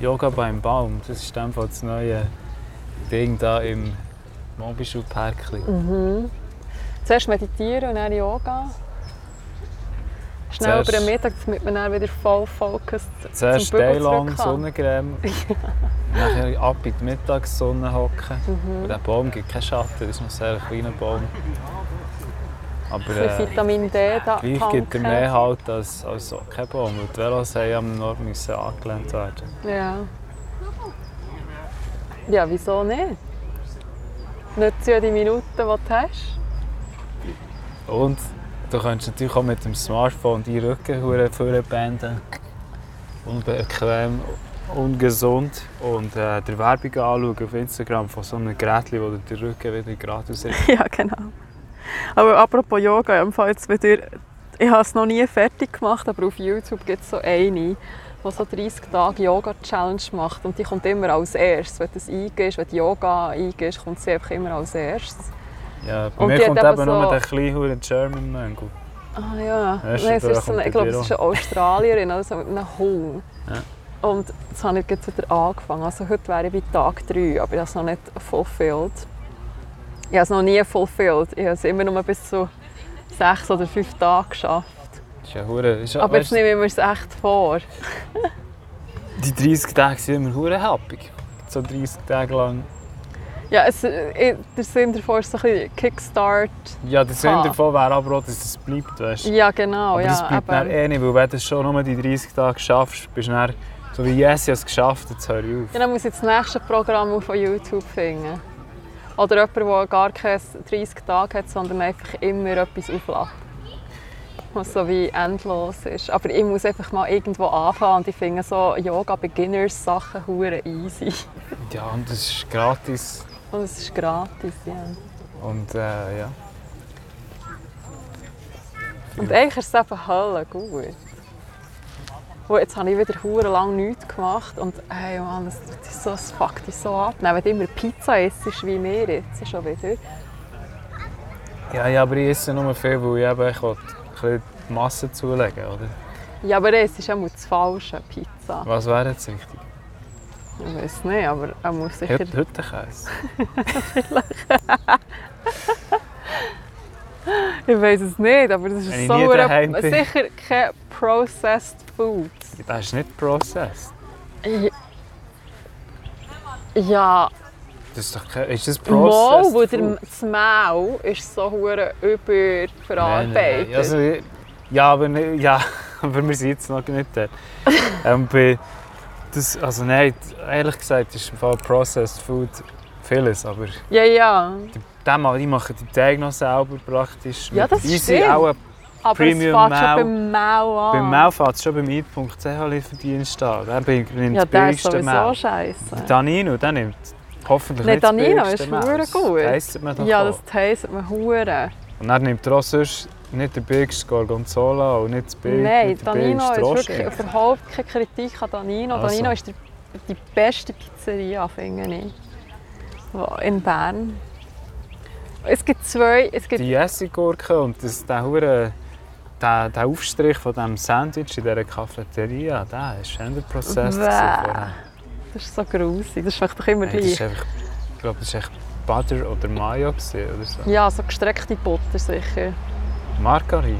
Yoga beim Baum. Das ist dann das neue Ding da im Mobischulparkli. Mhm. Zuerst meditieren und dann Yoga. Schnell Zuerst- über den Mittag, damit man dann wieder voll focused Zuerst kann. Sonnencreme, nachher ab in die Mittagssonne hocken. Mhm. Und der Baum gibt keinen Schatten, das ist noch ein sehr kleiner Baum. Aber äh, Vitamin D da gleich gibt er tanken. mehr Halt als, als so kein Baum. Weil die Velos haben am Nord müssen angelehnt werden. Ja. Ja, wieso nicht? Nützt ja die Minuten, die du hast. Und du kannst natürlich auch mit dem Smartphone die Rücken vorbänden. Unbequem, ungesund. Und äh, der Werbung anschauen auf Instagram von so einem Gerät, wo du den Rücken wieder gerade aussieht. Ja, genau. Aber apropos Yoga, im Fall jetzt wieder, ich habe es noch nie fertig gemacht, aber auf YouTube gibt es so eine, die so 30 Tage Yoga-Challenge macht. Und die kommt immer als erstes. Wenn du das eingehst, wenn du Yoga eingehst, kommt sie einfach immer als erstes. Ja, bei Und mir kommt eben eben nur so- der kleine German Mönch. Ah ja, Nein, es ist so eine, ich glaube, es ist eine Australierin, also mit einem Hund. Ja. Und jetzt habe ich jetzt wieder angefangen. Also heute wäre ich bei Tag 3, aber ich habe es noch nicht fulfilled. Ich habe es noch nie fulfilled. Ich habe es immer nur bis zu sechs oder fünf Tagen geschafft. Das ist ja hure. Ist Aber jetzt weißt, nehme ich mir es echt vor. die 30 Tage sind immer hure happig. So 30 Tage lang. Ja, es, ich, der Sinn davor ist so ein bisschen Kickstart. Ja, der Sinn davon wäre aber auch, dass es bleibt. Weißt? Ja, genau. Aber ja, das bleibt eben. eh nicht, weil wenn du schon nur die 30 Tage schaffst, bist du dann so wie yes, ich habe es geschafft, jetzt höre ich auf. Ja, dann muss ich das nächste Programm auf YouTube finden. Oder jemand, der gar keine 30 Tage hat, sondern einfach immer etwas auflädt. Was so wie endlos ist. Aber ich muss einfach mal irgendwo anfangen und ich finde so Yoga-Beginners-Sachen hure easy. Ja, und es ist gratis. Und es ist gratis, ja. Und äh, ja. Und eigentlich ist es eben Hölle gut. Und jetzt habe ich wieder hure lang nichts gemacht und hey Mann, das, dich so, das fuckt dich so ab. Wenn du immer Pizza isst, wie mir jetzt schon wieder. Ja, ja, aber ich esse nur viel, weil ich eben ich will ein die Masse zulegen oder? Ja, aber es ist auch mal das falsche Pizza. Was wäre jetzt richtig? Ich weiß nicht, aber er muss sicher... Hüt- Hüttenkäse. Ich weiß es nicht, aber das Wenn ist so sicher kein Processed Food. Das ist nicht processed. Ja, Das ist doch kein, ist das Mal, processed? weil food? der, das Maul ist so hure überverarbeitet. Nein, nein. Also, ja, aber, nicht, ja, aber wir sind jetzt noch nicht da. ähm, bei, das, also nein, ehrlich gesagt ist im Fall Processed Food vieles, aber Ja, ja. die, mal, die machen den Teig noch selber praktisch. Ja, das die stimmt. auch Aber Premium es fängt schon beim Maul an. beim Maul fängt es schon beim Eat.ch Lieferdienst an. Der nimmt Ja, das der ist billigste Maul. scheiße. Danino, der nimmt hoffentlich Nein, nicht das Danino billigste ist verdammt gut. Das man doch Ja, das tastet man hure. Und dann nimmt er auch sonst nicht den billigsten Gorgonzola und nicht das billig, Nein, Danino ist wirklich überhaupt keine Kritik an Danino. Also. Danino ist die, die beste Pizzeria, finde ich. In Bern. Es gibt zwei. Es gibt, Die Essiggurke und das, der, hure, der, der Aufstrich von diesem Sandwich in dieser Cafeteria, der ist 100% processed. Bäh. vorher. das ist so grusig. Das schmeckt doch immer ist gleich. einfach, ich glaube, das war echt Butter oder Mayo oder so. Ja, so gestreckte Butter sicher. Margarin.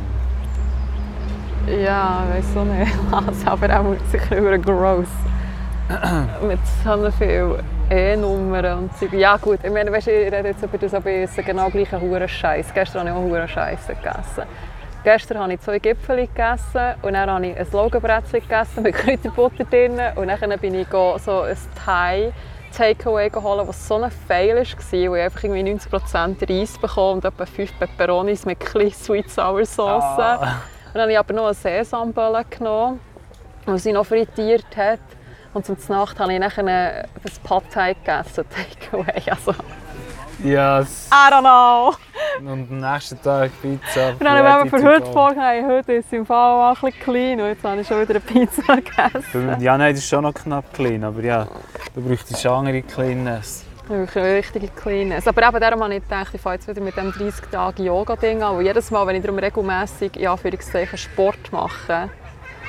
Ja, ich weiß auch nicht was, aber auch sicher über gross. Mit so viel E-Nummern und so. Ja gut, ich meine, weißt, ich rede jetzt über das, esse genau gleich einen Huren Scheiß. Gestern habe ich auch Huren Scheiße gegessen. Gestern habe ich zwei Gipfel gegessen und dann habe ich ein Logenbrettchen gegessen mit Kräuterbutter drin und dann bin ich so ein Thai Takeaway geholt, was so ein Fail war, wo ich einfach irgendwie 90% Reis bekommen und etwa 5 Peperonis mit ein Sweet Sour Sauce. Ah. Und dann habe ich aber noch eine Sesambölle genommen, die sie noch frittiert hat. Und zum Nacht habe ich nachher ein Pad Thai gegessen, Takeaway. Also, Ja, es- I don't know. Und am nächsten Tag Pizza. Und dann habe ich mir ready für heute go. vorgenommen, heute ist im Fall auch ein bisschen clean und jetzt habe ich schon wieder eine Pizza gegessen. Ja, nein, das ist schon noch knapp clean, aber ja, du bräuchtest andere Cleanness. Wirklich eine richtige Cleanness. Aber eben darum habe ich gedacht, ich fange jetzt wieder mit dem 30 Tage Yoga-Ding an. Und jedes Mal, wenn ich darum regelmässig in Anführungszeichen Sport mache,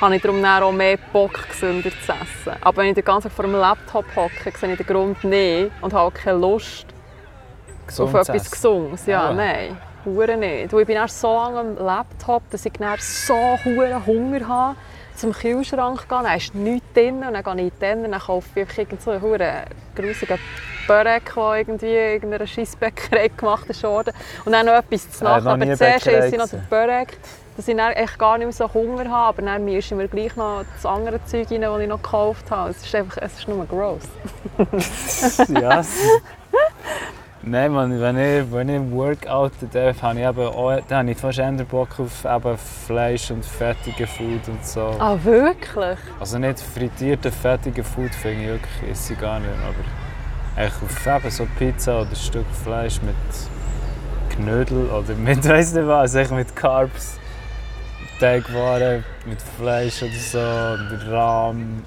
habe ich darum auch mehr Bock, gesünder zu essen. Aber wenn ich den ganzen Tag vor dem Laptop hocke, sehe ich den Grund nicht und habe auch keine Lust Gesund auf zu etwas. Gesundes. Ja, Ah. nein, hure nicht. Ich bin erst so lange am Laptop, dass ich dann so hure Hunger habe, zum Kühlschrank gehen, dann ist nichts drin und dann gehe ich in den, dann kaufe ich irgend so einen hure grusigen Börek, der irgendwie in irgendeiner Scheissbäckerei gemacht ist worden. Und dann noch etwas zu Äh, Nacht. nie aber zuerst esse ich noch den. Börek, dass ich dann echt gar nicht mehr so Hunger habe, aber dann mische ich mir gleich noch das andere Zeug rein, das ich noch gekauft habe. Es ist einfach, es ist nur gross. ja. Nein, man, wenn ich, wenn ich workouten darf, habe ich, eben auch, dann habe ich fast eher Bock auf eben Fleisch und fettige Food und so. Ah, wirklich? Also nicht frittierte, fettige Food finde ich wirklich, esse ich gar nicht. Aber eigentlich auf eben so Pizza oder ein Stück Fleisch mit Knödel oder mit weiss nicht was, eigentlich mit Carbs, Teigwaren, mit Fleisch oder so, und Rahm.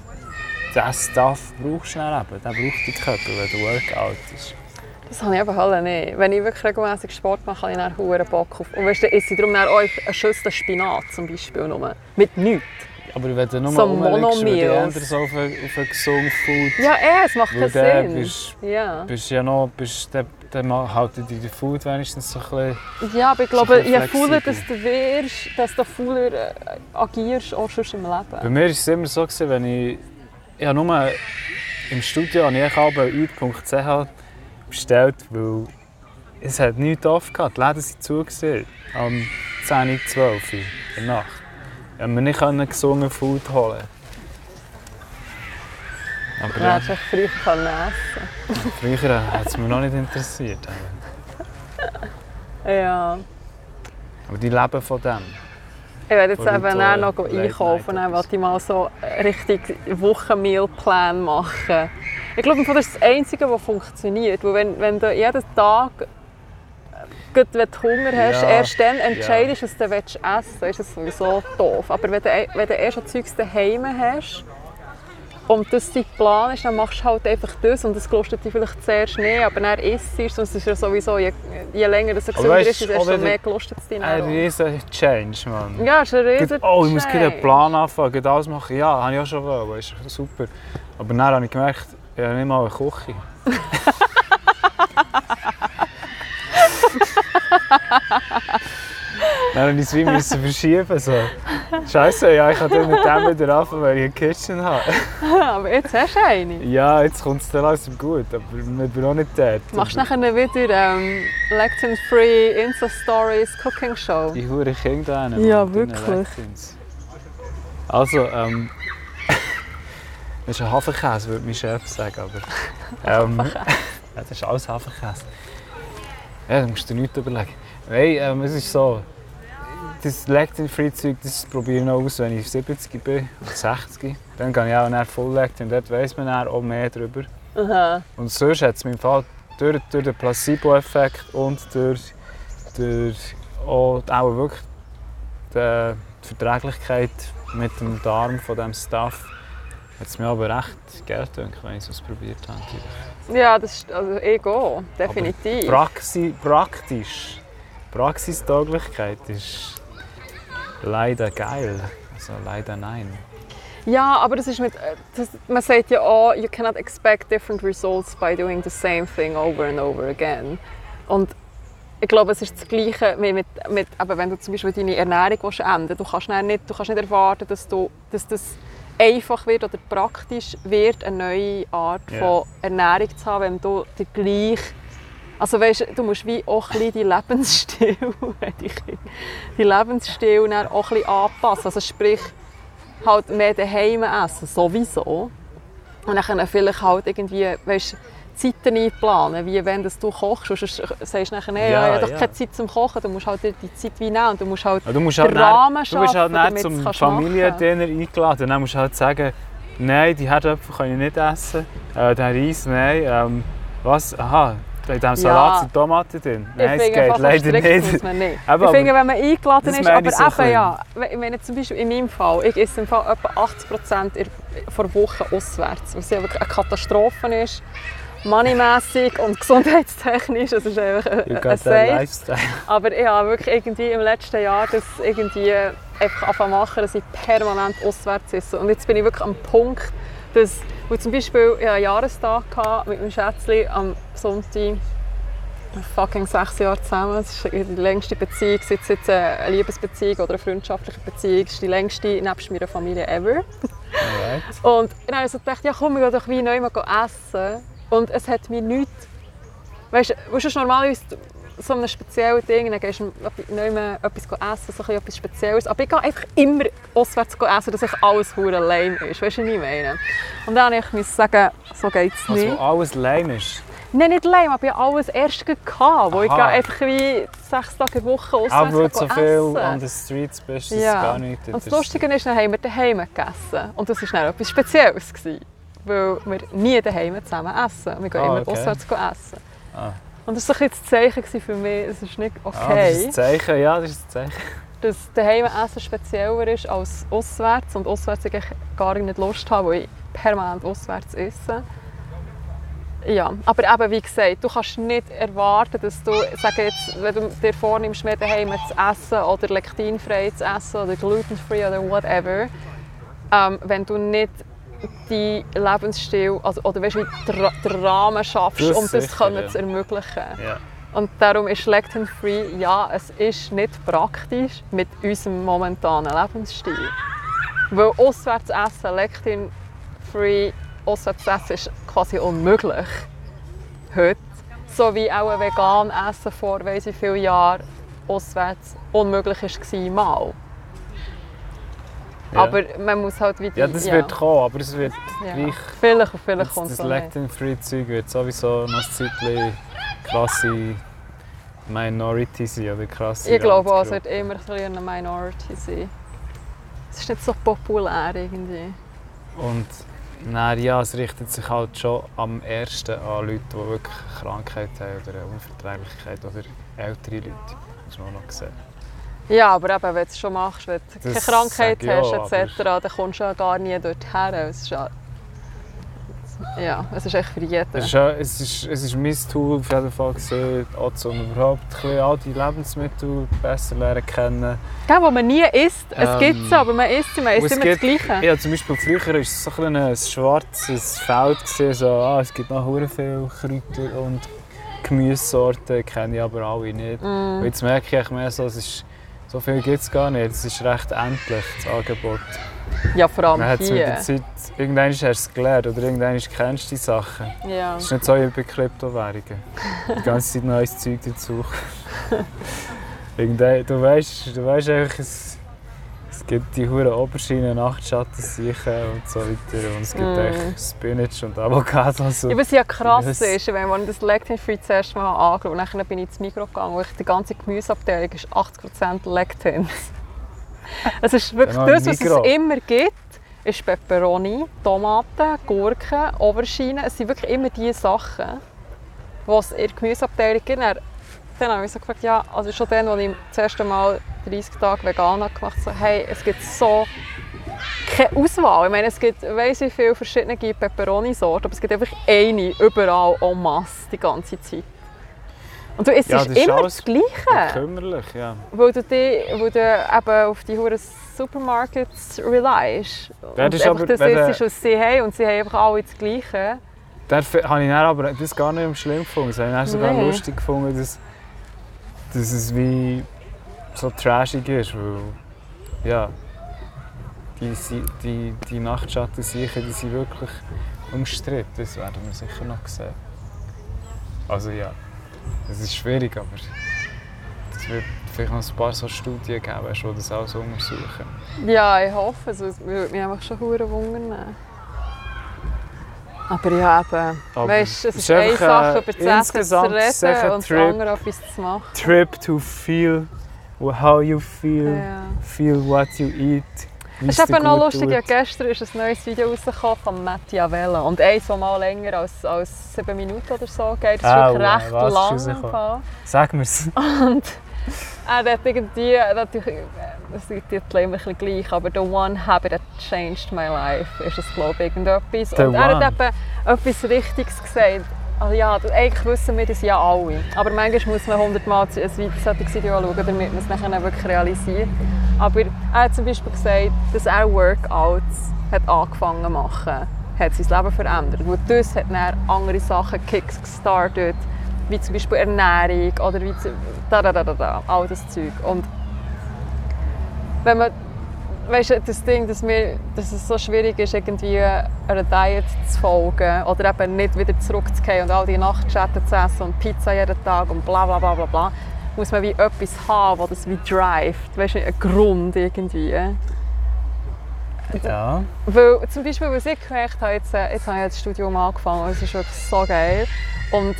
Das Stuff brauchst du dann eben, den braucht der Körper, wenn du Workout ist. Das habe ich eben alle nicht. Wenn ich wirklich regelmäßig Sport mache, habe ich dann verdammt Bock auf. Und weißt du, esse ich darum auch eine Schüssel Spinat zum Beispiel nur. Mit nichts. Aber wenn du nur So rumliegst, würde ich so auf ein, auf ein gesundes Food Ja, eh, es macht keinen Sinn. bist- ja. bist ja noch, bist, dann, dann halten die den Food wenigstens so ein bisschen... ja, aber ich glaube, bisschen je fauler dass du wirst, desto fauler äh, agierst auch schon im Bei Leben. mir war es immer so, gewesen, wenn ich... Ich habe nur im Studio habe ich auch eat.ch bestellt, weil es hat nichts offen gehabt. Die Läden waren zu. gewesen, Am 10, 12 Uhr in der Nacht. Ich konnte mir nicht gesungen Food holen. Aber Du ja, hättest echt früher können essen früher hat es mich noch nicht interessiert. Ja. Aber die leben von dem. Ich werde jetzt eben dann noch einkaufen, dann wollte ich mal so richtig Wochenmealplan machen. Ich glaube, das ist das Einzige, was funktioniert. Weil wenn, wenn du jeden Tag äh, gut, wenn du Hunger hast, Ja. erst dann entscheidest, was du willst essen willst, ist das sowieso doof. Aber wenn du, wenn du erst schon Zeugs daheim hast und das dein Plan ist, dann machst du halt einfach das und das gelustet dich vielleicht zuerst nicht, aber dann isst du es und es ist ja sowieso, je, je länger es Aber gesünder ist, desto mehr gelustet es dann Ein riesen Change, Mann. Ja, ist ein riesen Oh, ich muss gerade einen. Plan anfangen, alles machen. Ja, habe ich auch schon wollen, ist super. Aber dann habe ich gemerkt, ich habe nicht mal eine Küche. dann musste ich es wie verschieben. So. Scheiße, ja, ich kann dann mit dem wieder anfangen, weil ich eine Kitchen habe. Aber jetzt hast du eine. Ja, jetzt kommt es dann langsam gut, aber ich bin auch nicht dort. Machst du nachher wieder ähm, Lectin-free Insta-Stories Cooking Show? Die hure Kinder Ja, wirklich. Lectins. Also, ähm. Das ist ein Hafenkäse, würde mein Chef sagen. Aber, ähm, ja, das ist alles Hafenkäse. Ja, da musst du dir nichts überlegen. Nein, ähm, es ist so. Das Lectin-Free-Zeug das probiere ich noch aus, wenn ich 70 bin oder 60. Dann gehe ich auch nach Full Lectin. Dort weiss man dann auch mehr darüber. Aha. Und sonst hat es im Fall durch, durch den Placebo-Effekt und durch, durch auch, auch wirklich die Verträglichkeit mit dem Darm von diesem Stuff hat es mir aber recht geil gedacht, wenn ich es ausprobiert habe. Ja, das ist also Ego, definitiv. Praxi, praktisch, Praxistauglichkeit ist leider geil. Also leider nein. Ja, aber das ist mit, äh, das, man sagt ja auch, you cannot expect different results by doing the same thing over and over again. Und ich glaube, es ist das Gleiche mit, mit aber wenn du zum Beispiel deine Ernährung willst ändern du kannst nicht, du kannst nicht erwarten, dass, du, dass das einfach wird oder praktisch wird, eine neue Art Ja. von Ernährung zu haben, wenn du die gleich also weißt, du musst wie auch ein deinen Lebensstil, die Lebensstil dann auch ein anpassen. Also sprich, halt mehr daheim essen, sowieso. Und dann vielleicht halt irgendwie, weißt, Zeiten einplanen, wie wenn das du kochst. Sonst sagst du nachher, nee, Ja, ich habe doch ja. keine Zeit zum Kochen. Du musst halt die Zeit wie nehmen und du musst halt Ja, Du, musst den halt Rahmen dann, du bist halt schaffen, dann damit zum du's kannst Familiendinner eingeladen. Dann musst du halt sagen, nein, die Herdöpfel kann ich nicht essen. Äh, den Reis, nein. Ähm, was? Aha, in diesem Salat Ja. sind Tomaten drin. Ich Nein, es geht leider nicht. Man nicht. Aber- ich finde, wenn man eingeladen ist, meine aber ich so eben ja, wenn jetzt zum Beispiel in meinem Fall, ich esse im Fall etwa 80 Prozent vor Woche auswärts, was ja wirklich eine Katastrophe ist. Moneymässig und gesundheitstechnisch, es ist einfach ein, ein lifestyle. Aber ich habe wirklich irgendwie im letzten Jahr das irgendwie einfach anfangen zu machen, dass ich permanent auswärts esse. Und jetzt bin ich wirklich am Punkt, dass, wo zum Beispiel ich einen Jahrestag hatte mit meinem Schätzchen am Sonntag, fucking sechs Jahre zusammen. Das ist die längste Beziehung, sei es jetzt eine Liebesbeziehung oder eine freundschaftliche Beziehung. Das ist die längste nebst meiner Familie ever. Alright. Und dann habe ich so gedacht, ja komm, wir gehen doch wie neu mal essen. Und es hat mir nichts... Weißt du, du hast normalerweise so einem speziellen Ding, dann gehst du neu mal etwas essen, so ein etwas Spezielles. Aber ich gehe einfach immer auswärts essen, dass ich alles hure lame ist. Weißt du, was ich meine? Und dann musste ich sagen, so geht es nicht. Also alles lame ist. Nein, nicht lame, aber ich hatte alles erst gehabt, wo ich einfach wie sechs Tage in Woche auswärts weil du so viel an den Streets bist, dass Ja. es gar nicht Und das Lustige ist, dann haben wir daheim gegessen. Und das war dann etwas Spezielles. Gewesen, weil wir nie daheim zusammen essen. Wir gehen Ah, immer okay. auswärts essen. Ah. Und das war so ein das Zeichen für mich, es ist nicht Ah, das okay, ist ein Zeichen, ja, das ist ein Zeichen. dass daheim essen spezieller ist als auswärts. Und auswärts ich gar nicht Lust habe, weil ich permanent auswärts esse. Ja, aber eben, wie gesagt, du kannst nicht erwarten, dass du, sage jetzt, wenn du dir vornimmst, mehr daheim zu essen oder lektinfrei zu essen oder glutenfrei oder whatever, ähm, wenn du nicht die Lebensstil, also, oder weißt, wie den, Ra- den Rahmen schaffst, Das um das sicher, können ja. zu ermöglichen. Ja. Und darum ist Lectin-Free, ja, es ist nicht praktisch mit unserem momentanen Lebensstil. Weil auswärts essen, Lectin-Free, auswärts essen ist quasi unmöglich. Heute. So wie auch ein vegan Essen vor weiss ich vielen Jahren auswärts unmöglich war mal. Ja. Aber man muss halt wieder... ja, das wird kommen, aber es wird ja. gleich... Vielleicht, vielleicht Das, kommt es das. Lectin-Free-Zeug wird sowieso noch ein Zeitchen krasse Minority sein oder krasse Ich glaube auch, es wird immer ein bisschen eine Minority sein. Es ist nicht so populär irgendwie. Und dann, ja, es richtet sich halt schon am ersten an Leute, die wirklich Krankheit haben oder eine Unverträglichkeit oder ältere Leute. Das muss man auch noch sehen. Ja, aber eben, wenn du es schon machst, wenn du keine Das Krankheit auch, hast, etc., dann kommst du ja gar nie dorthin. Es ist ja, ja, es ist echt für jeden. Es ist, es, ist, es ist mein Tool auf jeden Fall, gewesen, auch um überhaupt all die Lebensmittel besser lernen kennen. Gell, wo man nie isst, es Ähm, gibt es, aber man isst sie, man isst immer das gibt- Gleiche. Ja, zum Beispiel früher war es so ein, ein schwarzes Feld. Gewesen, so, ah, es gibt noch hure viele Kräuter und Gemüsesorten, kenne ich aber alle nicht. Mm. Jetzt merke ich mehr so, es ist, so viel gibt es gar nicht. Es ist recht endlich, das Angebot. Ja, vor allem Man hat es mit der Zeit, irgendwann hast du es gelernt oder irgendwann kennst du die Sachen. Ja. Es ist nicht so wie bei Kryptowährungen. Die ganze Zeit neues Zeug dazu. Irgendwann- du weißt, du weißt einfach, es, es gibt die hure Oberschiene, Nachtschatten, und so weiter. Und es gibt Mm. echt Spinach und Avocado. So. Ja, was ja krass ist, wenn man das Lectin Free zuerst mal angeschaut und dann bin ich ins Mikro gegangen, ich die ganze Gemüseabteilung ist 80% Lectins. Es ist wirklich Genau, das, was es immer gibt, ist Peperoni, Tomaten, Gurken, Auberginen. Es sind wirklich immer die Sachen, die es in der Gemüseabteilung gibt. Dann, dann habe ich so gefragt, ja, also schon dann, als ich das erste Mal 30 Tage vegan habe gemacht so, hey, es gibt so keine Auswahl. Ich meine, es gibt weiss wie viele verschiedene Peperoni-Sorten, aber es gibt einfach eine überall en masse die ganze Zeit. Und du isst Ja, das ist immer alles das Gleiche, Kümmerlich, ja. weil du, die, weil du eben auf die huren Supermarkets reliest. Ja, und das ist einfach aber, das wenn isst, was sie haben und sie haben einfach alle das Gleiche. Dafür habe ich aber das gar nicht schlimm gefunden. Das habe ich sogar Nee. lustig gefunden, dass, dass es wie so trashig ist. Weil, ja, die, die, die Nachtschatten sicher, die sind wirklich umstritten. Das werden wir sicher noch sehen. Also ja, es ist schwierig, aber es wird vielleicht noch ein paar so Studien geben, die das alles untersuchen. Ja, ich hoffe es. Würde mich einfach schon hure wundern. Aber ja, eben. Aber weißt, es ist eine Sache, über das Essen zu reden und das andere etwas zu machen. Trip to feel how you feel. Ja. Feel what you eat. Es ist eben noch lustig, ja, gestern ist ein neues Video rausgekommen von Machiavelli. Und eins, das mal länger als, als sieben Minuten oder so geht. Das ist wirklich recht was ist lang. Fall. Sag mir's. Und er hat irgendwie, natürlich, das ist die Titel immer ein gleich, aber «The one habit that changed my life» ist es, glaube ich, irgendetwas. The Und er hat eben etwas Richtiges gesagt. Also ja, eigentlich wissen wir das ja alle. Aber manchmal muss man 100 Mal ein solches Video anschauen, damit man es nachher wirklich realisiert. Aber er hat zum Beispiel gesagt, dass er Workouts hat angefangen zu machen hat sein Leben verändert. Und das hat dann andere Sachen kickstartet, wie zum Beispiel Ernährung oder wie da, da, da, da, all das Zeug. Und wenn man weißt du, das Ding, dass, wir, dass es so schwierig ist, irgendwie einer Diet zu folgen oder eben nicht wieder zurückzugehen und all die Nachtschatten zu essen und Pizza jeden Tag und bla bla bla bla bla, muss man wie etwas haben, das das wie drivet, weißt du, einen Grund irgendwie. Ja. Weil, zum Beispiel, was ich gemerkt habe, jetzt, äh, jetzt habe ich das Studium angefangen und es ist wirklich so geil. Und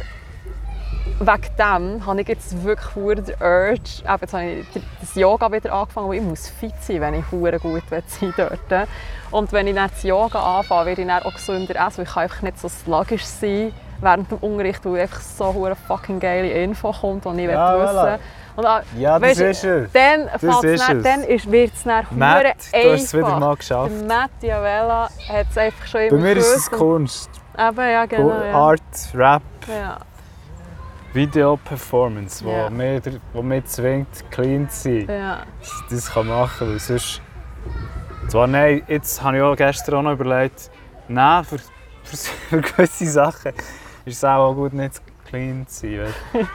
wegen dem habe ich jetzt wirklich den Urge, eben jetzt habe ich das Yoga wieder angefangen, weil ich muss fit sein, wenn ich hure gut sein dort. Und wenn ich dann das Yoga anfange, werde ich dann auch gesünder essen, weil ich kann einfach nicht so sluggish sein während dem Unterricht, weil einfach so hure fucking geile Info kommt, die ich Ja, wissen voilà. will. Und, ah, Ja, das weisst du, ist. Dann, Das ist dann, dann ist- wird es dann Matt, einfach. du hast es wieder mal geschafft. Der Matt Diavella hat es einfach schon Bei immer mir ist es. Kunst. Eben, ja, genau. Ja. Art, Rap, Ja. Video, Performance, wo, der- wo mich zwingt, clean zu sein. Dass ich das kann machen. Weil sonst... Zwar nein, jetzt habe ich auch gestern auch noch überlegt, nein, für, für, für gewisse Sachen ist es auch gut, nicht clean zu sein.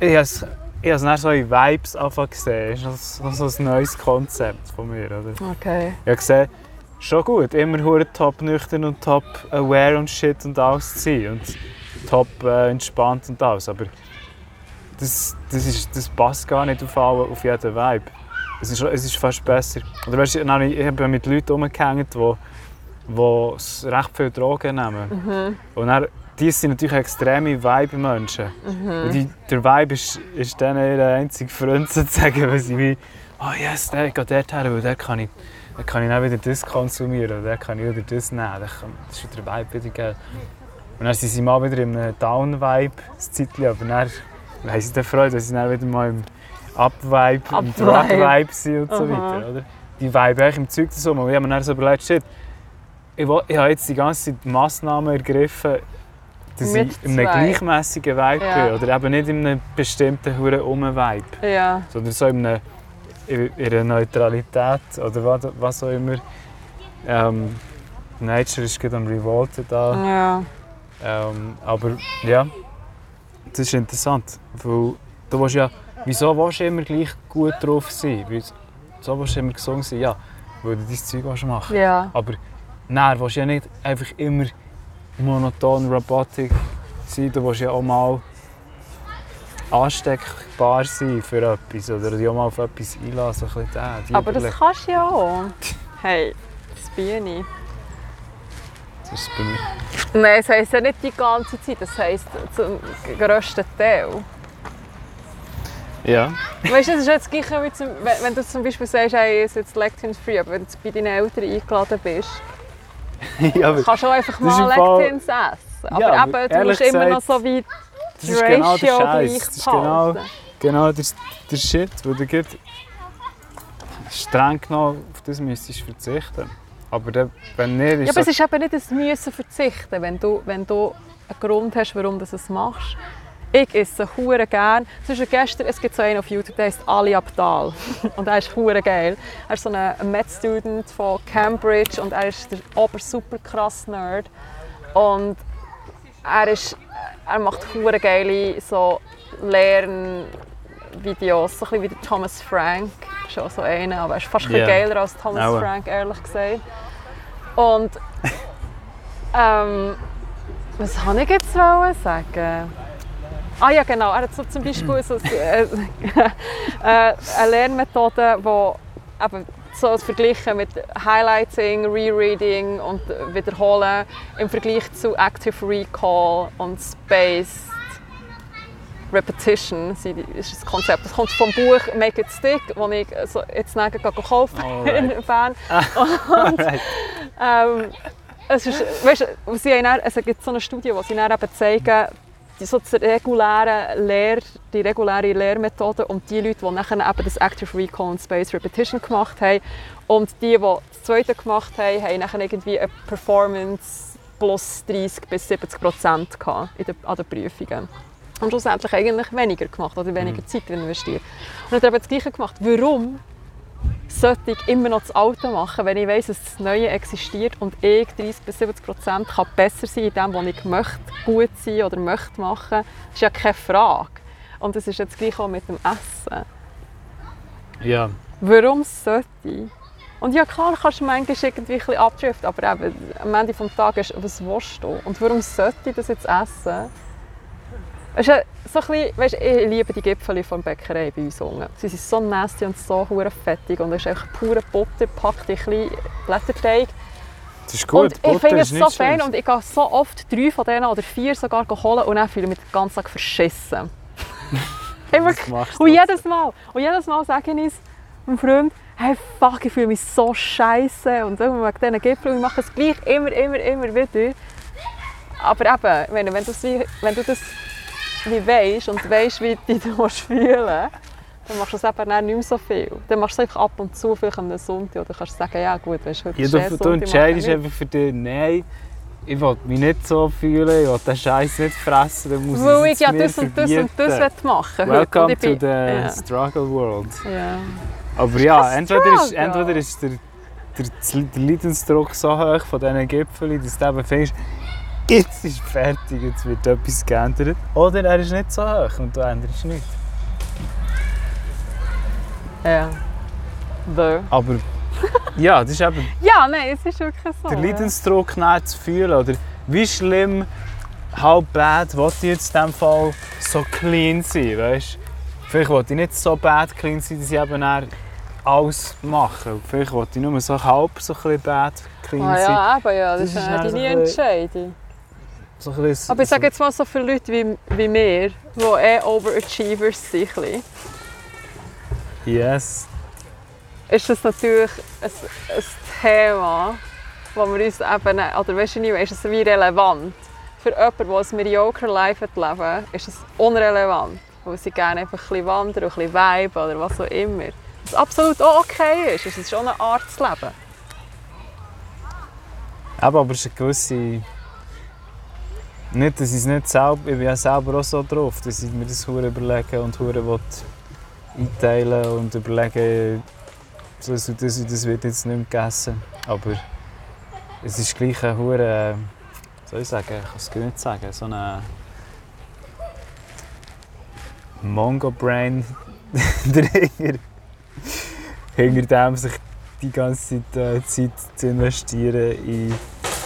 Ich habe es dann so in Vibes gesehen. Das ist so ein neues Konzept von mir. Oder? Okay. Ich habe gesehen, schon gut, immer top nüchtern und top aware und shit und alles zu sein. Und top äh, entspannt und alles. Aber das, das, ist, das passt gar nicht auf, alle, auf jeden Vibe. Es ist, es ist fast besser. Oder weißt, ich ich habe mit Leuten umgehängt, die, die recht viel Drogen nehmen. Und dann, die sind natürlich extreme Vibe-Menschen. Und die, der Vibe ist, ist dann ihr einziger Freund sozusagen, weil sie wie «Oh yes, der geht dort her, weil der kann ich, dann kann ich dann wieder das konsumieren, oder der kann ich wieder das nehmen, dann kann, das ist wieder der Vibe wieder geil.» Und dann sind sie mal wieder in einem Down-Vibe, das Zeitchen, aber dann haben sie dann Freude, dass sie dann wieder mal im Up-Vibe, im Up-Vibe. Drug-Vibe sind und so weiter, oder? Die Vibe eigentlich im Zeug so, und ich habe mir dann so überlegt, shit, ich, will, ich habe jetzt die ganze Zeit Massnahmen ergriffen, dass Mit ich in einem gleichmäßigen Vibe Ja. bin. Oder eben nicht in einem bestimmten hure Um-Vibe. Ja. Sondern so in, einer, in in einer Neutralität oder was, was auch immer. Ähm, Nature ist gerade am Revolten da. Ja. Ähm, aber ja, das ist interessant. Weil du willst ja, wieso willst du immer gleich gut drauf sein? Wieso willst du immer gesund sein? Ja, weil du dein Zeug machen Ja. aber nein, du willst ja nicht einfach immer monoton Robotik sein. Du willst ja auch mal ansteckbar sein für etwas oder dich auch mal auf etwas einlassen. Ein bisschen die Aber das kannst du ja auch. Hey, das das ist bei mir. Nein, das heisst ja nicht die ganze Zeit, das heisst zum grössten Teil. Ja. Weißt du, das ist jetzt das Gleiche, wie zum, wenn, wenn du zum Beispiel sagst, hey, ist jetzt Lectins-free, aber wenn du bei deinen Eltern eingeladen bist, ja kannst du auch einfach mal im Fall- Lectins essen. Aber Ja, eben, du musst ehrlich immer noch gesagt, so wie das ist genau der Scheiß. gleich Das ist genau, genau der, der Shit, wo du geht streng genommen auf das müsstest du verzichten. Aber dann, wenn nicht, ist Ja, aber es ist eben nicht das Müssen verzichten, wenn du, wenn du einen Grund hast, warum du es machst. Ich esse hure gern. Zwischen gestern, es gibt so einen auf YouTube, der heißt Ali Abdal. Und er ist hure geil. Er ist so ein Med-Student von Cambridge und er ist der ober super krass Nerd. Und er, ist, er macht hure geile so Lernvideos, so ein bisschen wie der Thomas Frank. Schon so einer, aber er ist fast ein bisschen Ja. geiler als Thomas Aua. Frank, ehrlich gesagt. Und ähm, was wollte ich jetzt wollen sagen? Ah ja, genau. Er hat so zum Beispiel so, äh, äh, eine Lernmethode, die eben so verglichen mit Highlighting, Rereading und Wiederholen im Vergleich zu Active Recall und Spaced Repetition ist das Konzept. Das kommt vom Buch Make It Stick, das ich jetzt nachher gekauft habe in Bern. Und, ähm, es ist, weißt, sie dann, es gibt so eine Studie, wo sie dann eben zeigen, die, so die, reguläre Lehr, die reguläre Lehrmethode und die Leute, die nachher eben das Active Recall und Space Repetition gemacht haben und die, die das zweite gemacht haben, haben nachher irgendwie eine Performance plus 30 bis 70 Prozent an den Prüfungen. Und schlussendlich eigentlich weniger gemacht oder weniger Zeit investiert. Und dann habe ich das Gleiche gemacht. Warum sollte ich immer noch das Alte machen, wenn ich weiss, dass das Neue existiert und ich 30 bis 70 Prozent kann besser sein in dem, was ich möchte, gut sein oder möchte machen. Das ist ja keine Frage. Und das ist jetzt gleich auch mit dem Essen. Ja, Warum sollte ich? Und ja klar kannst du manchmal irgendwie ein bisschen abdriften, aber eben, am Ende des Tages ist, was willst du? Und warum sollte ich das jetzt essen? Es ist so ein bisschen, weißt, ich liebe die Gipfel von der Bäckerei bei uns unten. Sie sind so nasty und so fettig und es ist einfach pure Butter, packt in kleinen Blätterteig. das ist gut. und ich finde es so fein schlecht. und ich gehe so oft drei von denen oder vier sogar holen und dann fühle ich mich den ganzen Tag verschissen. Du und jedes Mal, und jedes Mal sage ich es meinem Freund, hey fuck, ich fühle mich so scheiße und so, wegen diesen Gipfeln, ich mache es gleich immer, immer, immer wieder. Aber eben, wenn, wie, wenn du das wie weißt und weißt, wie du dich fühlen dann machst du es eben nicht mehr so viel. Dann machst du es einfach ab und zu, vielleicht am Sonntag, oder kannst du sagen, ja gut, weißt, heute Ja, eh du, du Sonntag, entscheidest mache ich einfach für dich, nein, ich will mich nicht so fühlen, ich will den Scheiß nicht fressen, dann muss. Weil ich ja es mir das und das und das machen. Welcome ich to the ja. struggle world. Ja. Aber ja, entweder ist, entweder ist der, der, der Leidensdruck so hoch von diesen Gipfeln, dass du eben findest, jetzt ist fertig, jetzt wird etwas geändert. Oder er ist nicht so hoch und du änderst nichts. ja. The. Aber ja, das ist eben Ja, nein, es ist wirklich so. der ja. Leidensdruck nicht zu fühlen. Oder wie schlimm, how bad will ich jetzt in diesem Fall so clean sein, weißt Vielleicht will ich nicht so bad clean sein, dass ich eben alles mache. Vielleicht will ich nur so halb so ein bisschen bad clean Ah, sein. ja, eben, ja, das, ist dann deine so Entscheidung. So bisschen, Aber ich sage jetzt mal so für Leute wie, wie mir, die eh Overachievers sind, Yes. ist das natürlich ein, ein Thema, wo wir uns eben, oder weißt du nicht, ist es wie relevant. Für jemanden, der ein mediocre Life leben, ist es unrelevant, weil sie gerne einfach ein bisschen wandern, ein bisschen viben oder was auch immer. Was absolut auch okay ist, es ist schon eine Art zu leben. Eben, aber es ist eine gewisse... Nicht, dass ich es nicht selber... Ich bin ja selber auch so drauf, dass ich mir das hure überlege und hure einteilen und überlege, so das und das, und das wird jetzt nicht mehr gegessen. Aber es ist gleich ein hure... Soll ich sagen? Ich kann es gar nicht sagen. So eine... Mongo-Brain dahinter. Hinter dem sich die ganze Zeit, äh, Zeit zu investieren in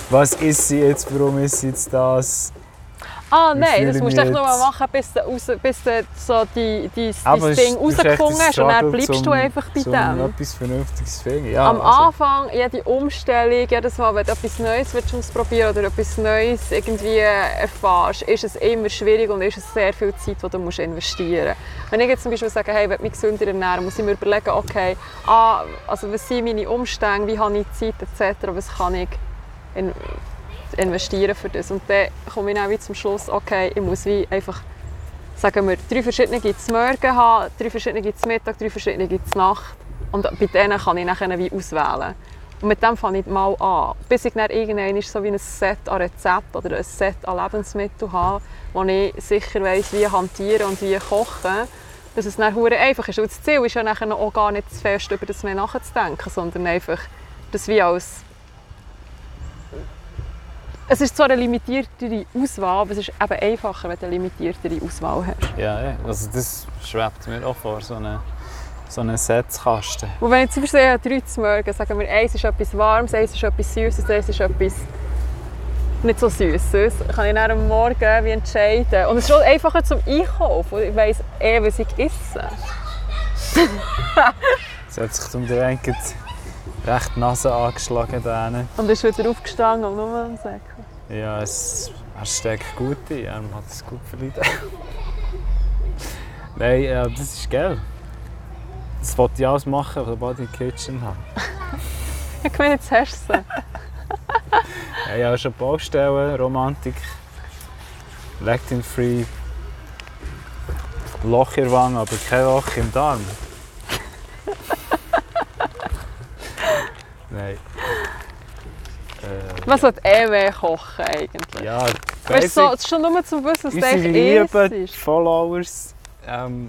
was ist sie jetzt, warum ist sie jetzt das. Ah nein, das musst du echt nur mal machen, bis du, bis du so die, die, es Ding rausgefunden hast und dann bleibst du zum- einfach bei zum dem. etwas Vernünftiges finden. Ja, Am also, Anfang, jede Umstellung, jedes Mal, wenn du etwas Neues willst ausprobieren oder etwas Neues irgendwie erfährst, ist es immer schwierig und ist es sehr viel Zeit, die du musst investieren musst. Wenn ich jetzt zum Beispiel sage, hey, ich will mich gesünder ernähren, muss ich mir überlegen, okay, ah, also was sind meine Umstände, wie habe ich Zeit etc., was kann ich in, investieren für das. Und dann komme ich wie zum Schluss, okay, ich muss wie einfach sagen wir, drei verschiedene zum Morgen haben, drei verschiedene zum Mittag, drei verschiedene zur Nacht. Und bei denen kann ich nachher wie auswählen. Und mit dem fange ich mal an. Bis ich dann irgendwann so wie ein Set an Rezept oder ein Set an Lebensmitteln habe, wo ich sicher weiss, wie hantieren und wie kochen, dass es dann einfach ist. Und das Ziel ist ja auch gar nicht zu fest über das mehr nachzudenken, sondern einfach das wie als es ist zwar eine limitiertere Auswahl, aber es ist eben einfacher, wenn du eine limitiertere Auswahl hast. ja, ja, also das schwebt mir auch vor, so eine, so einen Setzkasten. Und wenn ich zum Beispiel drei zu morgen, sagen wir, eins ist etwas Warmes, eins ist etwas Süßes, eins ist etwas nicht so Süßes, kann ich dann am Morgen wie entscheiden. Und es ist schon einfacher zum Einkaufen, ich weiss eh, was ich esse. Es hat sich um den Enkel recht die Nase angeschlagen. Da hinten. Und ist wieder aufgestanden und nur am Säckel. Ja, es, er steckt gut ein, er hat es gut verleiden. Nein, ja, das ist geil. Das wollte ich alles machen, sobald ich die Kitchen habe. Ich meine, jetzt hast du. Ja, ich habe schon Baustellen, Romantik, Lectin Free, Loch in der Wange, aber kein Loch im Darm. Nein. Man sollte eh mehr kochen eigentlich. Ja, Weißt du, so, es ist schon nur zum Wissen, was du unsere eigentlich lieben. Followers, ähm,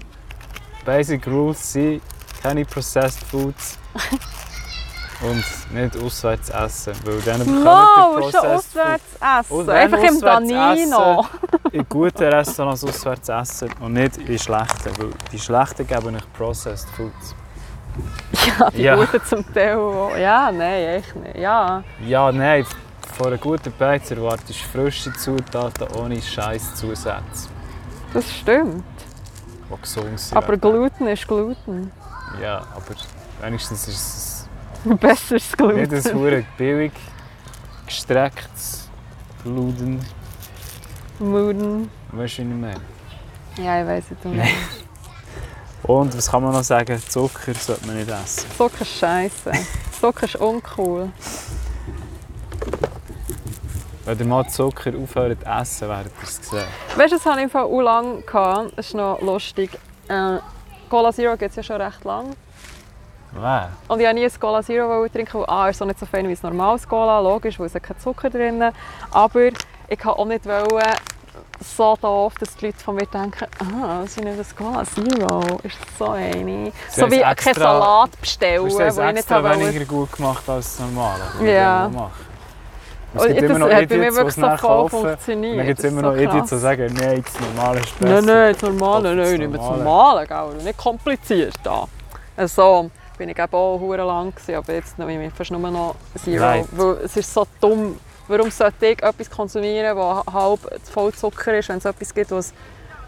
Basic Rules sind keine Processed Foods und nicht auswärts essen, weil dann bekommt No, ist schon auswärts essen. Und Einfach im auswärts Danino. in guten Restaurants auswärts essen und nicht in schlechten, weil die schlechten geben euch Processed Foods. Ja, die Ja. guten zum Teil. Ja, nein, echt nicht. Ja. Ja, nein, von einer guten Beiz erwartest du frische Zutaten ohne scheiß Zusätze, Das stimmt. die gesund sind. Aber Gluten ist Gluten. Ja, aber wenigstens ist es Besseres nicht ein Gluten. hure billig gestrecktes Gluten. Muden. Weißt du, wie ich meine? Ja, ich weiss nicht. Und was kann man noch sagen? Zucker sollte man nicht essen. Zucker ist scheiße. Zucker ist uncool. Wenn ihr mal Zucker aufhört zu essen, werdet ihr es sehen. Weißt du, das hatte ich vor u lang. gehabt. Das ist noch lustig. Äh, Cola Zero gibt es ja schon recht lang. Wow. Und ich wollte nie ein Cola Zero trinken, weil A, ist so nicht so fein wie ein normales Cola, logisch, weil es keinen Zucker drin Aber ich wollte auch nicht wollen, so doof, dass die Leute von mir denken, ah, das ist nicht ein Cola Zero, ist das so eine? Sie So wie es keinen extra- Salat bestellen, hast ich nicht extra wollte. weniger gut gemacht als das normale. was Ja. Es gibt das immer noch hat bei mir Idiots, die wirklich es so nachher voll kaufen. funktioniert. Und dann gibt es Das immer noch Idiots, die sagen, nein, das normale ist besser. Nein, nein, das Normale, nein, das nicht mehr das Normale. Gell? nicht kompliziert da. Also, bin ich eben auch hure lang aber jetzt nehme ich fast nur noch Zero, weil es ist so dumm. Warum sollte ich etwas konsumieren, das halb voll Zucker ist, wenn es etwas gibt, was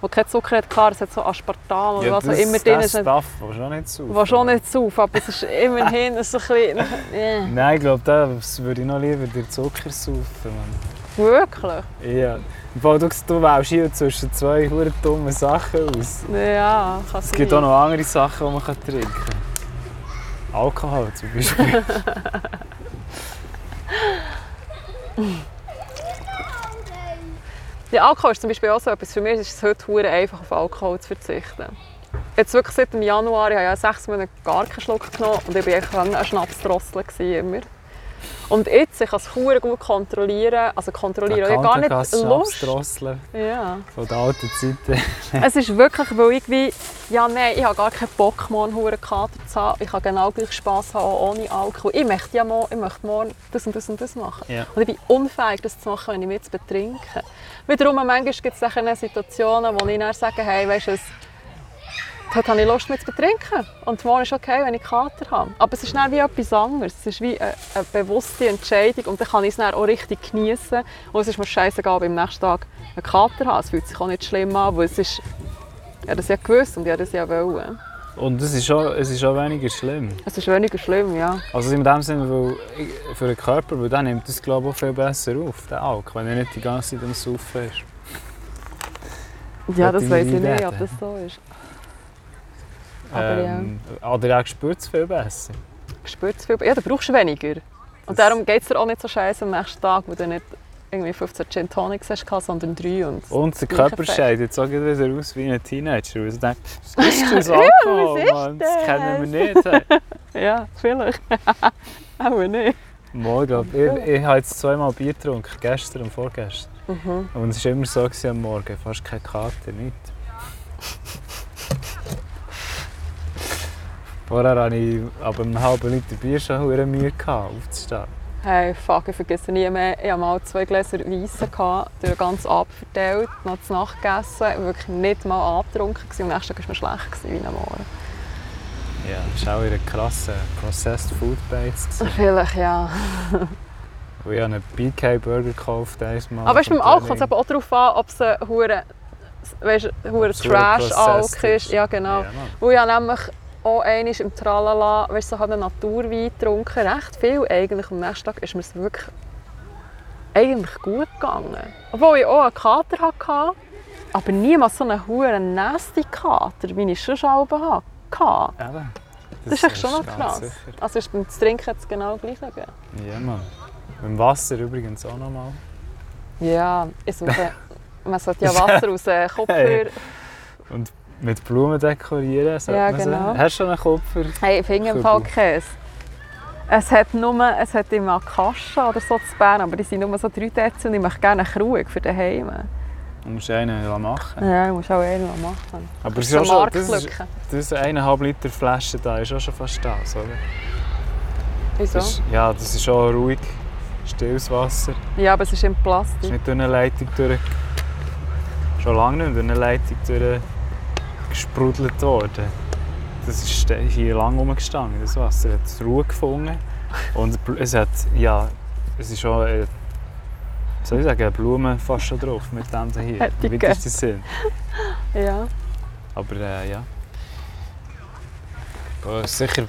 wo kein Zucker hat? Klar, es hat so Aspartam oder Ja, was auch immer drin das ist, Stuff, was schon nicht saufen. was schon nicht zu, aber es ist immerhin so ein bisschen... äh, Nein, ich glaube, das würde ich noch lieber den Zucker saufen. Mann. wirklich? Ja. Weil du, du wählst hier zwischen zwei hure dummen Sachen aus. Ja, kann Es gibt auch noch andere Sachen, die man trinken kann. Alkohol zum Beispiel. Ja, Alkohol ist zum Beispiel auch so etwas. Für mich ist es heute einfach, auf Alkohol zu verzichten. Jetzt wirklich seit dem Januar, ich habe ja sechs Monate gar keinen Schluck genommen und ich war echt ein Schnapsdrossel immer. Und jetzt, ich kann es gut kontrollieren, also kontrollieren, ich habe gar nicht Lust. Ja. von der alten Zeiten. Es ist wirklich, weil ich wie, ja nein, ich habe gar keinen Bock, morgen einen Kater zu haben. Ich kann genau gleich Spass haben, ohne Alkohol. Ich möchte ja morgen, ich möchte morgen das und das und das machen. Ja. Und ich bin unfähig, das zu machen, wenn ich mich jetzt betrinke. Wiederum, manchmal gibt es Situationen, wo ich dann sage, hey, weißt du, was, heute habe ich Lust, mich zu betrinken. Und morgen ist okay, wenn ich Kater habe. Aber es ist dann wie etwas anderes. Es ist wie eine, eine bewusste Entscheidung und dann kann ich es dann auch richtig genießen. Und es ist mir scheißegal, ob ich am nächsten Tag einen Kater habe. Es fühlt sich auch nicht schlimm an, weil es ist... Ich habe das ja gewusst und ich habe das ja wollen. Und es ist, auch, es ist auch weniger schlimm. Es ist weniger schlimm, ja. Also in dem Sinne, weil ich- für den Körper, weil der nimmt das glaube ich auch viel besser auf, der Alk, wenn er nicht die ganze Zeit am Saufen ist. Ja, das weiß ich nicht, ob das so ist. Aber Ähm, Oder er spürt es viel besser. spürt es viel. Ja, dann brauchst du weniger. Das- Und darum geht es dir auch nicht so scheiße am nächsten Tag, wo du nicht irgendwie 15 Gin Tonics hast, sondern drei. Und Und der Körper scheidet jetzt auch wieder aus wie ein Teenager. Er denkt, was ist das Alkohol, was ist Mann? Das kennen wir nicht. hey. ja, vielleicht. auch nicht. Mal, glaub, ich, ich habe jetzt zweimal Bier getrunken, gestern und vorgestern. Mhm. Und es war immer so gewesen am Morgen, fast keine Karte, nichts. Vorher hatte ich aber einen halben Liter Bier schon hure Mühe aufzustehen. Hey, fuck, ich vergesse nie mehr. Ich hatte mal zwei Gläser Weisse, gehabt, durch ganzen Abend verteilt, noch zu Nacht gegessen, wirklich nicht mal angetrunken am nächsten Tag war mir schlecht wie am Morgen. Ja, das war auch eine krasse Processed Food Base. Vielleicht, ja. Und ich habe einen BK-Burger gekauft einmal. Aber beim Alkohol kommt es auch darauf an, ob es ein Trash-Alk ist. Ja, genau. Ja. Wo ich habe nämlich auch einmal im Tralala, weißt du, so einen Naturwein getrunken, recht viel eigentlich. Am nächsten Tag ist mir es wirklich eigentlich gut gegangen. Obwohl ich auch einen Kater hatte, aber niemals so einen hohen nasty Kater, wie ich schon schon hatte. Eben. Das ist echt schon noch krass. sicher. Also ist beim Trinken jetzt genau gleich. gegeben. Ja, Mann. Dem Wasser übrigens auch noch mal. Ja, suche, man sollte ja Wasser aus äh, Kupfer... Hey. Mit Blumen dekorieren, Ja, genau. Hast du schon einen Kupfer? Hey, ich finde im Fall. Käse. Es hat nur, es hat immer Akasha oder so zu Bern, aber die sind nur so drei Dezi und ich möchte gerne einen Krug für daheim. Du musst einen machen. Ja, ich muss auch einen machen. Aber es ist auch schon, das ist, das eineinhalb Liter Flasche da, ist auch schon fast das, oder? Wieso? Das ist, ja, das ist auch ruhig, stilles Wasser. Ja, aber es ist in Es ist Plastik. nicht durch eine Leitung durch... Schon lange nicht durch eine Leitung durch gesprudelt worden. Das ist hier lang rumgestanden, das Wasser. Es hat Ruhe gefunden. Und es hat, ja, es ist schon, äh, wie soll ich sagen, Blumen fast schon drauf mit dem hier. Ich Im weitesten Sinn. Ja. Aber äh, ja. Aber sicher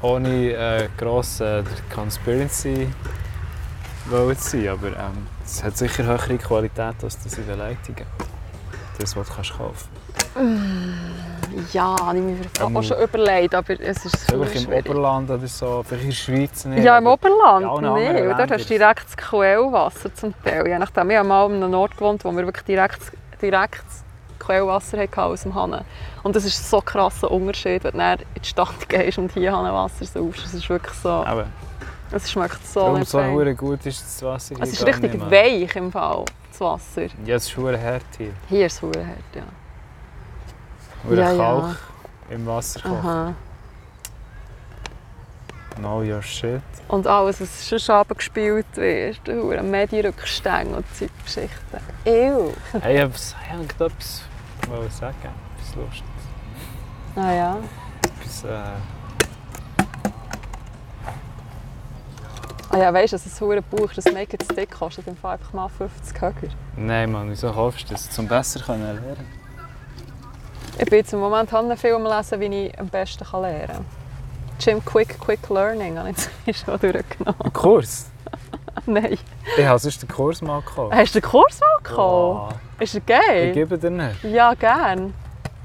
ohne äh, gross äh, der Conspiracy sein, aber ähm, es hat sicher höhere Qualität als das in den Leitungen. Das, was du kannst kaufen Ja, habe ich mir Ähm, auch schon überlegt, aber es ist so Vielleicht im schwierig. Oberland oder so, vielleicht in der Schweiz nicht. Ja, im Oberland, anderen Und dort hast du direkt das Quellwasser zum Teil. Je nachdem, ich habe mal an einem Ort gewohnt, wo wir wirklich direkt, direkt das Quellwasser hatten aus dem Hahn. Und das ist so ein krasser Unterschied, wenn du in die Stadt gehst und hier Hahnenwasser saufst. Es ist wirklich so, Aber es schmeckt so nicht so hure gut ist das Wasser hier Es ist richtig nicht, weich im Fall, das Wasser. Ja, es ist hure hart hier. Hier ist es verdammt hart, ja. Hure Ja, ja. Kalk im Wasser kochen. Aha. Know your shit. Und alles, was schon schon gespielt wird, hure Medienrückstände und solche Geschichten. Ew. Hey, ich wollte etwas sagen. Etwas Lustiges. Ah ja. Etwas, äh, Ah ja, weißt du, dass das hure Buch, das Make It Stick kostet einfach mal 50 Höger. Nein, Mann, wieso kaufst du das? Zum besser können lernen. Ich bin jetzt im Moment an einem Film lesen, wie ich am besten kann lernen kann. Jim Quick Quick Learning habe ich schon durchgenommen. Ein Kurs? Nein. Ich habe sonst den Kurs mal gekauft. Hast du den Kurs mal gekommen? Oh, Ist er ich geil? gebe dir nicht. Ja, gern.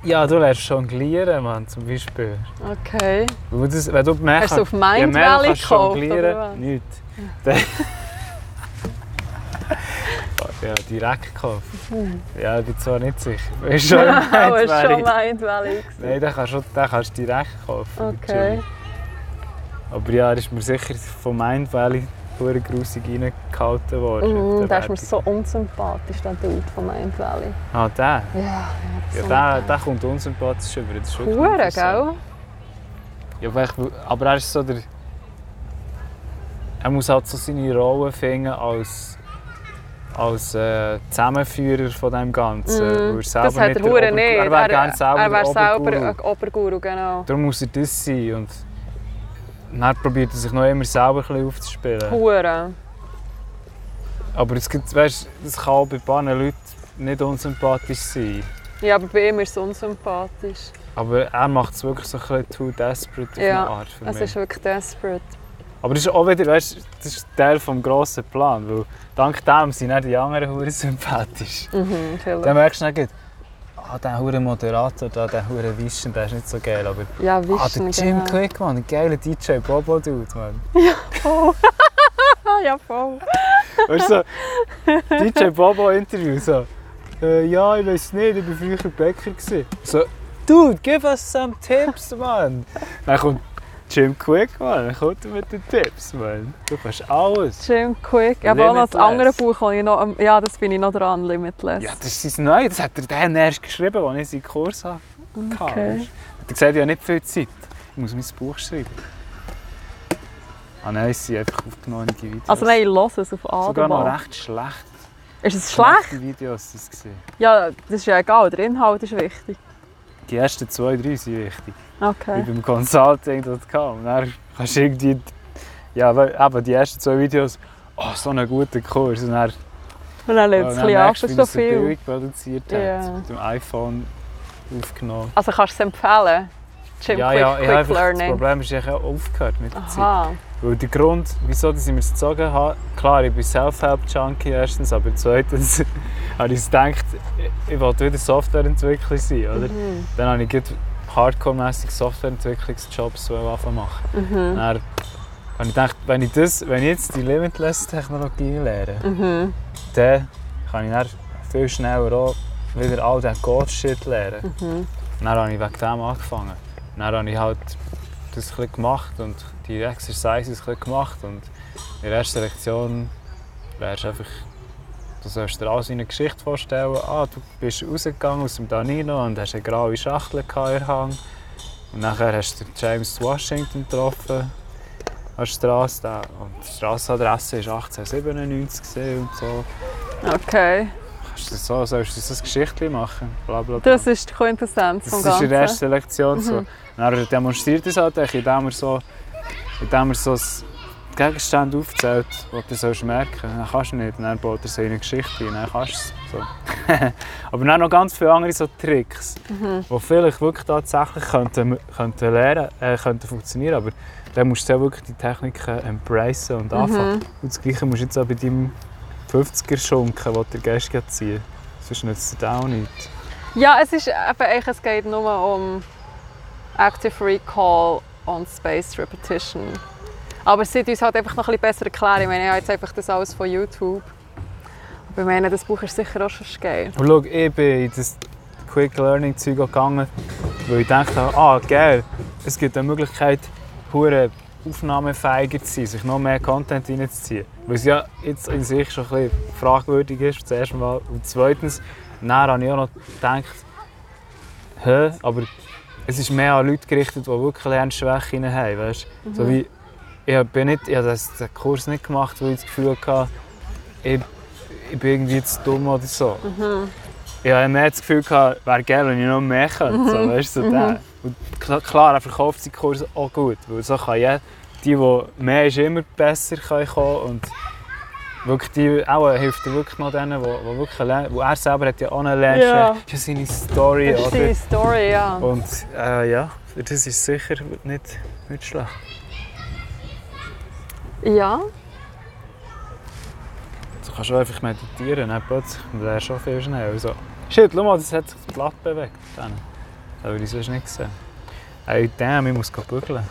Ja, du lernst jonglieren, Mann, zum Beispiel. Okay. Wenn du, das, wenn du mehr Hast du auf Mind Valley kannst gekauft, jonglieren, was? nicht. Ja, direkt gekauft. Ja, ich bin zwar nicht sicher. Ist schon Oh, Mind ist schon gewesen. Nein, den kannst, du, den kannst du direkt kaufen. Okay. Aber ja, er ist mir sicher vom Mind Valley pure grusig reingehalten worden. Mm, der ist mir so unsympathisch, der Dude von Mind Valley. Ah, der? Ja, ja, Ja, der, der kommt unsympathisch über. Das ist wirklich Hure, gell? Ja, aber er ist so der... Er muss halt so seine Rolle finden als, als äh, Zusammenführer von dem Ganzen. Mm, Das hat er nicht. Er wäre gerne selber er wäre selber ein Oberguru, genau. Darum muss er das sein. Und dann probiert er sich noch immer selber ein aufzuspielen. Hure. Aber es gibt, weißt, das kann auch bei ein paar Leuten nicht unsympathisch sein. Ja, aber bei ihm ist es unsympathisch. Aber er macht es wirklich so ein bisschen too desperate auf Ja, eine Art für Es mich. ist wirklich desperate. Aber das ist auch wieder, weißt, das ist Teil des grossen Plans. Weil dank dem sind auch die anderen Huren sympathisch. Mhm, vielleicht. Dann merkst du dann, ah, der Huren Moderator, da, der Huren Wischen, der ist nicht so geil. Aber Ja, ah, der Jim genau. Quick, Mann, ein geiler DJ, Bobo Dude, Mann. Voll. ja, voll. Weißt du, so, DJ Bobo Interview, so. Äh, ja, ich weiß nicht, ich war früher Bäcker. So, Dude, give us some tips. Dann kommt Jim Quick, Mann, kommt mit den Tipps, Mann. Du kannst alles. Jim Quick. Ich habe auch noch das andere Buch, das ich noch... Ja, das bin ich noch dran, Limitless. Ja, das ist sein Neues, das hat er dann erst geschrieben, als ich seinen Kurs hatte. Okay. Hat er gesagt, ich habe nicht viel Zeit. Ich muss mein Buch schreiben. Ah nein, es sind einfach aufgenommene Videos. Also nein, ich höre es auf Sogar noch recht schlecht. Ist es schlecht? Schlechte Videos das gesehen. Ja, das ist ja egal. Der Inhalt ist wichtig. Die ersten zwei, drei sind wichtig. Wie Okay. beim Consulting.com. Und dann kannst du irgendwie... Ja, eben die ersten zwei Videos... Oh, so ein guter Kurs. Und dann, Und dann ja, es ein bisschen ab, das so so viel. billig produziert hat. Ja. Mit dem iPhone aufgenommen. Also kannst du es empfehlen? Jim ja, Quick, ja, ich Quick habe einfach, das Learning. Problem ist, ich habe aufgehört mit der Zeit. Aha. Weil der Grund, wieso dass ich mir es gezogen habe, klar, ich bin Self-Help-Junkie erstens, aber zweitens habe ich gedacht, ich wollte wieder Softwareentwickler sein, oder? Mhm. Dann habe ich hardcore-mässig Softwareentwicklungsjobs anfangen machen. Mhm. Dann habe ich gedacht, wenn ich, das, wenn ich jetzt die Limitless-Technologie lerne, Mhm. dann kann ich dann viel schneller auch wieder all den Code-Shit lernen. Mhm. Dann habe ich wegen dem angefangen. Dann habe ich halt das ein gemacht und die Exercises ein gemacht. Und in der ersten Lektion wärst einfach, du sollst dir alles wie eine Geschichte vorstellen. Ah, du bist rausgegangen aus dem Danilo und hast eine graue Schachtel in der Hand. Und nachher hast du James Washington getroffen an der Straße. Und die Strassenadresse war 1897 und so. Okay. Kannst du so, sollst du so ein Geschichtchen machen? Bla, bla, bla. Das ist die Quintessenz Das vom ist in Ganzen. der ersten Lektion so. Dann demonstriert er es halt, indem er so, indem er so das Gegenstände aufzählt, die du sollst merken sollst. Dann kannst du nicht. Dann baut er so in eine Geschichte ein. Dann kannst du es. So. Aber dann noch ganz viele andere so Tricks, die vielleicht wirklich tatsächlich könnten, könnten lernen, äh, könnten funktionieren. Aber dann musst du ja wirklich die Techniken embracen und anfangen. Und das Gleiche musst du jetzt auch bei deinem 50er-Schunken, den du gestern ziehen Sonst nützt es auch nichts. Ja, es ist eben, es geht nur um Active Recall und Spaced Repetition. Aber es sollte uns halt einfach noch ein bisschen besser erklären. Ich meine, ich habe jetzt einfach das alles von YouTube. Aber ich meine, das Buch ist sicher auch schon geil. Und schau, ich bin in das Quick Learning Zeug gegangen, weil ich dachte, ah geil, es gibt eine Möglichkeit, hure aufnahmefähiger zu sein, sich noch mehr Content reinzuziehen. Weil es ja jetzt in sich schon ein bisschen fragwürdig ist, zuerst mal. Und zweitens, dann habe ich auch noch gedacht, hä, aber es ist mehr an Leute gerichtet, die wirklich Lernschwächen haben, weißt? So wie, ich bin nicht, ich habe den Kurs nicht gemacht, weil ich das Gefühl hatte, ich, ich bin irgendwie zu dumm oder so. Ich hatte mehr das Gefühl, gehabt, wäre geil, wenn ich noch mehr könnte. So, weißt, du, so der. Und klar, er verkauft seinen Kurs auch gut, weil so kann jeder, die, die mehr ist, immer besser kommen und wirklich die, auch hilft er wirklich noch denen, die, die wirklich lernen, wo er selber hat ja auch eine Lernschwäche. Ja. Das ist ja seine Story, Das ist die Story, ja. Und äh, ja, das ist sicher nicht, nicht schlecht. Ja, Du kannst auch einfach meditieren, dann plötzlich lernst schon viel schnell. Also, shit, schau mal, das hat sich das Blatt bewegt. Dann. Das würde ich sonst nicht sehen. Hey, damn, ich muss bügeln.